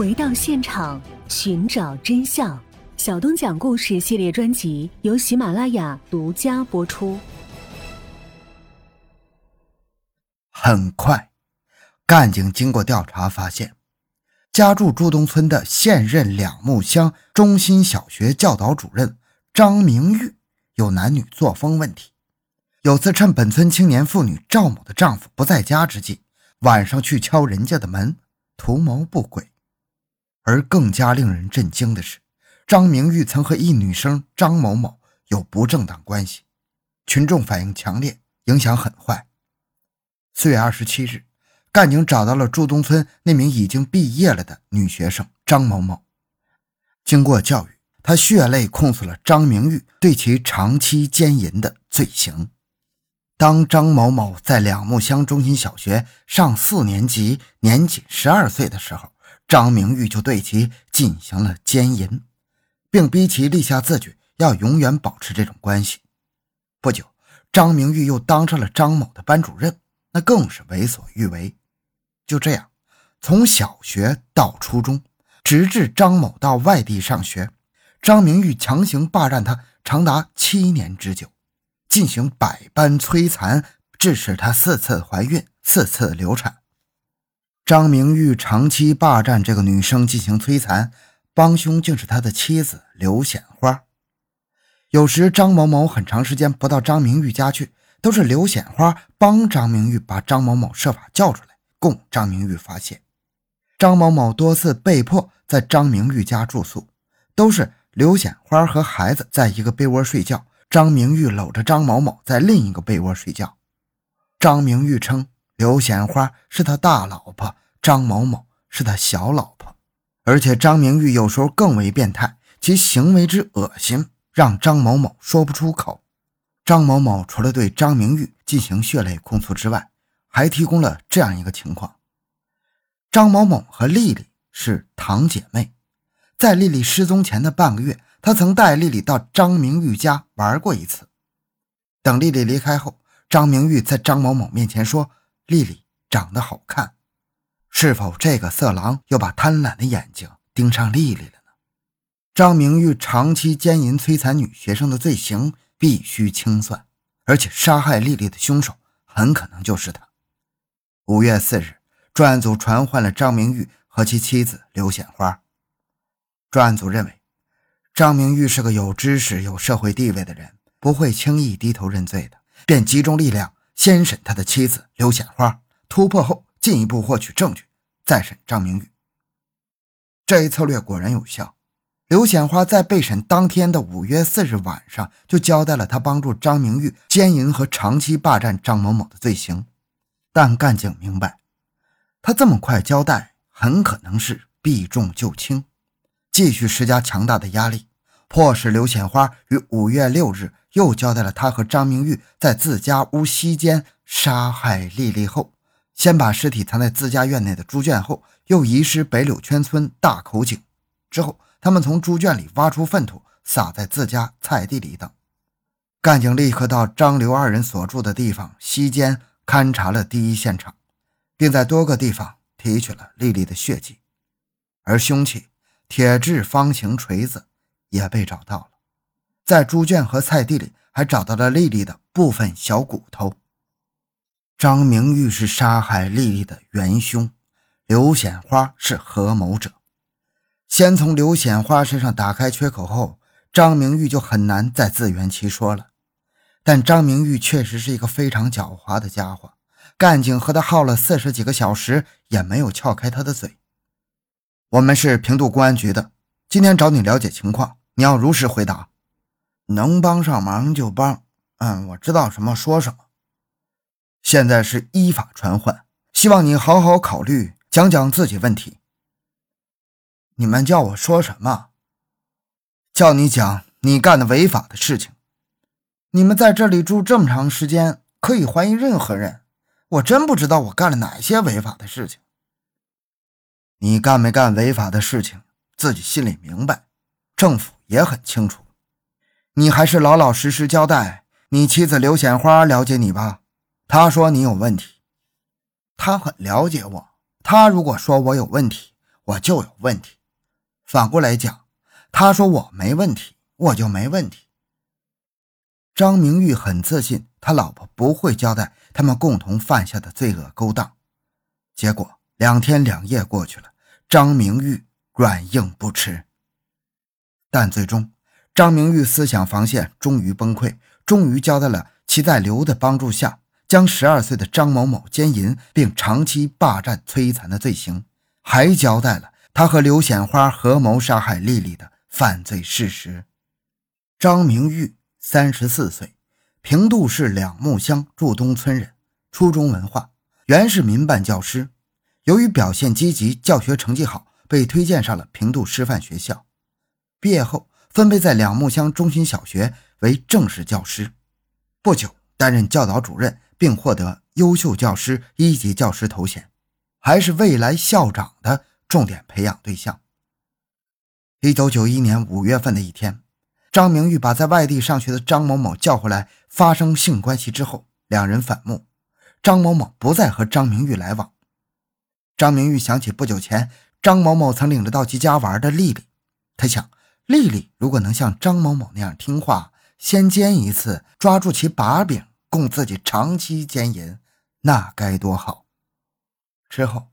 回到现场，寻找真相。小东讲故事系列专辑由喜马拉雅独家播出。很快，干警经过调查发现，家住朱东村的现任两木乡中心小学教导主任张明玉有男女作风问题。有次趁本村青年妇女赵某的丈夫不在家之际，晚上去敲人家的门，图谋不轨。而更加令人震惊的是，张明玉曾和一女生张某某有不正当关系，群众反应强烈，影响很坏。四月二十七日，干警找到了朱东村那名已经毕业了的女学生张某某，经过教育，她血泪控诉了张明玉对其长期奸淫的罪行。当张某某在两木乡中心小学上四年级，年仅十二岁的时候，张明玉就对其进行了奸淫，并逼其立下字据，要永远保持这种关系。不久，张明玉又当上了张某的班主任，那更是为所欲为。就这样，从小学到初中，直至张某到外地上学，张明玉强行霸占他长达七年之久。进行百般摧残，致使她四次怀孕，四次流产。张明玉长期霸占这个女生进行摧残，帮凶竟是他的妻子刘显花。有时张某某很长时间不到张明玉家去，都是刘显花帮张明玉把张某某设法叫出来，供张明玉发泄。张某某多次被迫在张明玉家住宿，都是刘显花和孩子在一个被窝睡觉。张明玉搂着张某某在另一个被窝睡觉。张明玉称刘显花是他大老婆，张某某是他小老婆。而且张明玉有时候更为变态，其行为之恶心让张某某说不出口。张某某除了对张明玉进行血泪控诉之外，还提供了这样一个情况：张某某和丽丽是堂姐妹，在丽丽失踪前的半个月。他曾带丽丽到张明玉家玩过一次。等丽丽离开后，张明玉在张某某面前说：“丽丽长得好看。”是否这个色狼又把贪婪的眼睛盯上丽丽了呢？张明玉长期奸淫摧残女学生的罪行必须清算，而且杀害丽丽的凶手很可能就是他。五月四日，专案组传唤了张明玉和其妻子刘显花。专案组认为。张明玉是个有知识、有社会地位的人，不会轻易低头认罪的，便集中力量先审他的妻子刘显花，突破后进一步获取证据，再审张明玉。这一策略果然有效。刘显花在被审当天的五月四日晚上就交代了他帮助张明玉奸淫和长期霸占张某某的罪行，但干警明白，他这么快交代，很可能是避重就轻，继续施加强大的压力。迫使刘显花于五月六日又交代了他和张明玉在自家屋西间杀害丽丽后，先把尸体藏在自家院内的猪圈后，又遗失北柳圈村大口井。之后，他们从猪圈里挖出粪土，撒在自家菜地里等。干警立刻到张刘二人所住的地方西间勘察了第一现场，并在多个地方提取了丽丽的血迹，而凶器铁质方形锤子。也被找到了，在猪圈和菜地里还找到了丽丽的部分小骨头。张明玉是杀害丽丽的元凶，刘显花是合谋者。先从刘显花身上打开缺口后，张明玉就很难再自圆其说了。但张明玉确实是一个非常狡猾的家伙，干警和他耗了四十几个小时，也没有撬开他的嘴。我们是平度公安局的，今天找你了解情况。你要如实回答，能帮上忙就帮。嗯，我知道什么说什么。现在是依法传唤，希望你好好考虑，讲讲自己问题。你们叫我说什么？叫你讲你干的违法的事情。你们在这里住这么长时间，可以怀疑任何人。我真不知道我干了哪些违法的事情。你干没干违法的事情，自己心里明白。政府。也很清楚，你还是老老实实交代。你妻子刘显花了解你吧？他说你有问题，他很了解我。他如果说我有问题，我就有问题。反过来讲，他说我没问题，我就没问题。张明玉很自信，他老婆不会交代他们共同犯下的罪恶勾当。结果两天两夜过去了，张明玉软硬不吃。但最终，张明玉思想防线终于崩溃，终于交代了其在刘的帮助下将十二岁的张某某奸淫并长期霸占摧残的罪行，还交代了他和刘显花合谋杀害丽丽的犯罪事实。张明玉三十四岁，平度市两木乡祝东村人，初中文化。原是民办教师，由于表现积极、教学成绩好，被推荐上了平度师范学校。毕业后，分配在两木乡中心小学为正式教师。不久，担任教导主任，并获得优秀教师一级教师头衔，还是未来校长的重点培养对象。一九九一年五月份的一天，张明玉把在外地上学的张某某叫回来，发生性关系之后，两人反目。张某某不再和张明玉来往。张明玉想起不久前张某某曾领着到其家玩的丽丽，他想，丽丽如果能像张某某那样听话，先奸一次，抓住其把柄，供自己长期奸淫，那该多好。之后，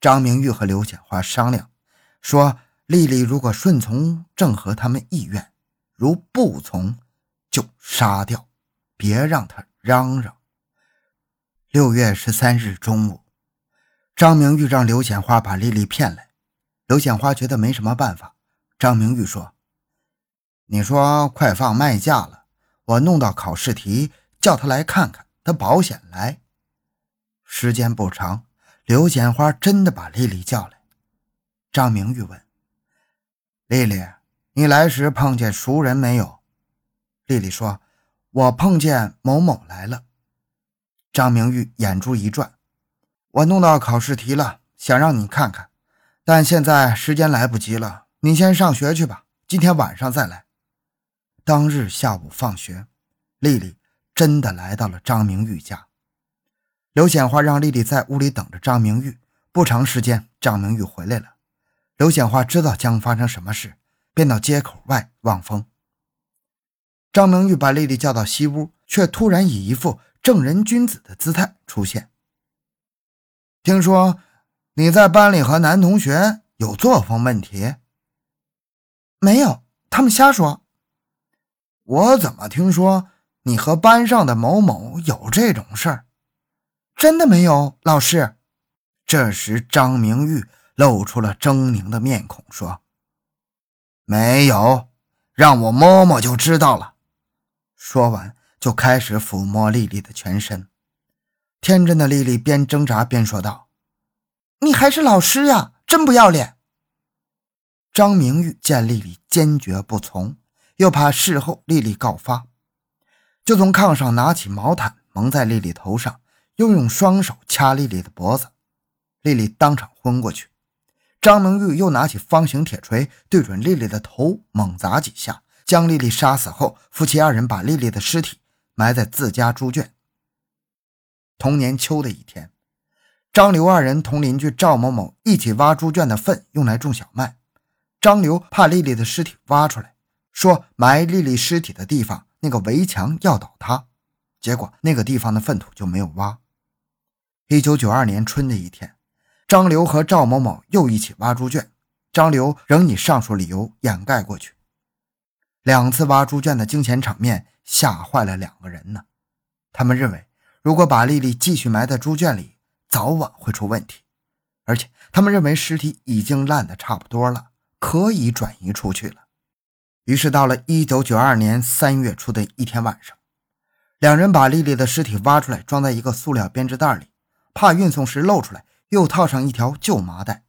张明玉和刘显花商量，说丽丽如果顺从，正合他们意愿；如不从，就杀掉，别让她嚷嚷。六月十三日中午，张明玉让刘显花把丽丽骗来。刘显花觉得没什么办法。张明玉说：“你说快放卖假了，我弄到考试题，叫他来看看，他保险来。”时间不长，刘显花真的把丽丽叫来。张明玉问：“丽丽，你来时碰见熟人没有？”丽丽说：“我碰见某某来了。”张明玉眼珠一转，我弄到考试题了，想让你看看，但现在时间来不及了，你先上学去吧，今天晚上再来。当日下午放学，丽丽真的来到了张明玉家。刘显花让丽丽在屋里等着张明玉。不长时间，张明玉回来了。刘显花知道将发生什么事，便到街口外望风。张明玉把丽丽叫到西屋，却突然以一副。正人君子的姿态出现。听说你在班里和男同学有作风问题？没有，他们瞎说。我怎么听说你和班上的某某有这种事儿？真的没有，老师。这时，张明玉露出了狰狞的面孔，说：“没有，让我摸摸就知道了。”说完。就开始抚摸丽丽的全身，天真的丽丽边挣扎边说道：“你还是老师呀，真不要脸！”张明玉见丽丽坚决不从，又怕事后丽丽告发，就从炕上拿起毛毯蒙在丽丽头上，又用双手掐丽丽的脖子，丽丽当场昏过去。张明玉又拿起方形铁锤对准丽丽的头猛砸几下，将丽丽杀死后，夫妻二人把丽丽的尸体。埋在自家猪圈。同年秋的一天，张刘二人同邻居赵某某一起挖猪圈的粪，用来种小麦。张刘怕丽丽的尸体挖出来，说埋丽丽尸体的地方那个围墙要倒塌，结果那个地方的粪土就没有挖。一九九二年春的一天，张刘和赵某某又一起挖猪圈，张刘仍以上述理由掩盖过去。两次挖猪圈的惊险场面。吓坏了两个人呢。他们认为，如果把丽丽继续埋在猪圈里，早晚会出问题。而且，他们认为尸体已经烂得差不多了，可以转移出去了。于是，到了1992年3月初的一天晚上，两人把丽丽的尸体挖出来，装在一个塑料编织袋里，怕运送时露出来，又套上一条旧麻袋。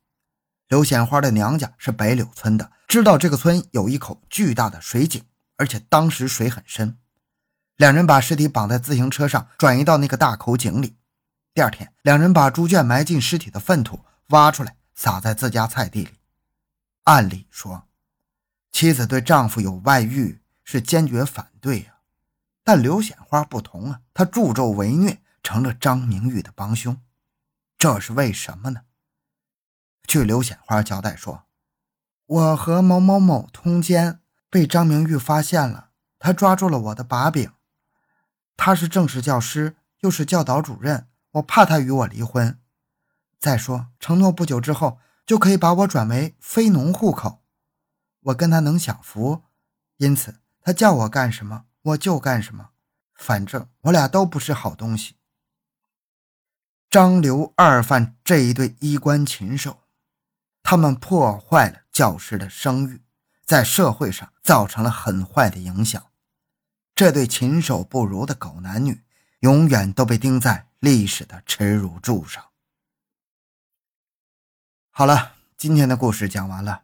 刘显花的娘家是北柳村的，知道这个村有一口巨大的水井，而且当时水很深。两人把尸体绑在自行车上，转移到那个大口井里。第二天，两人把猪圈埋进尸体的粪土挖出来，撒在自家菜地里。按理说，妻子对丈夫有外遇是坚决反对呀，但刘显花不同啊，她助纣为虐，成了张明玉的帮凶。这是为什么呢？据刘显花交代说：“我和某某某通奸，被张明玉发现了，他抓住了我的把柄。他是正式教师，又是教导主任，我怕他与我离婚。再说，承诺不久之后就可以把我转为非农户口，我跟他能享福，因此他叫我干什么我就干什么，反正我俩都不是好东西。”张刘二范这一对衣冠禽兽，他们破坏了教师的声誉，在社会上造成了很坏的影响。这对禽兽不如的狗男女，永远都被钉在历史的耻辱柱上。好了，今天的故事讲完了。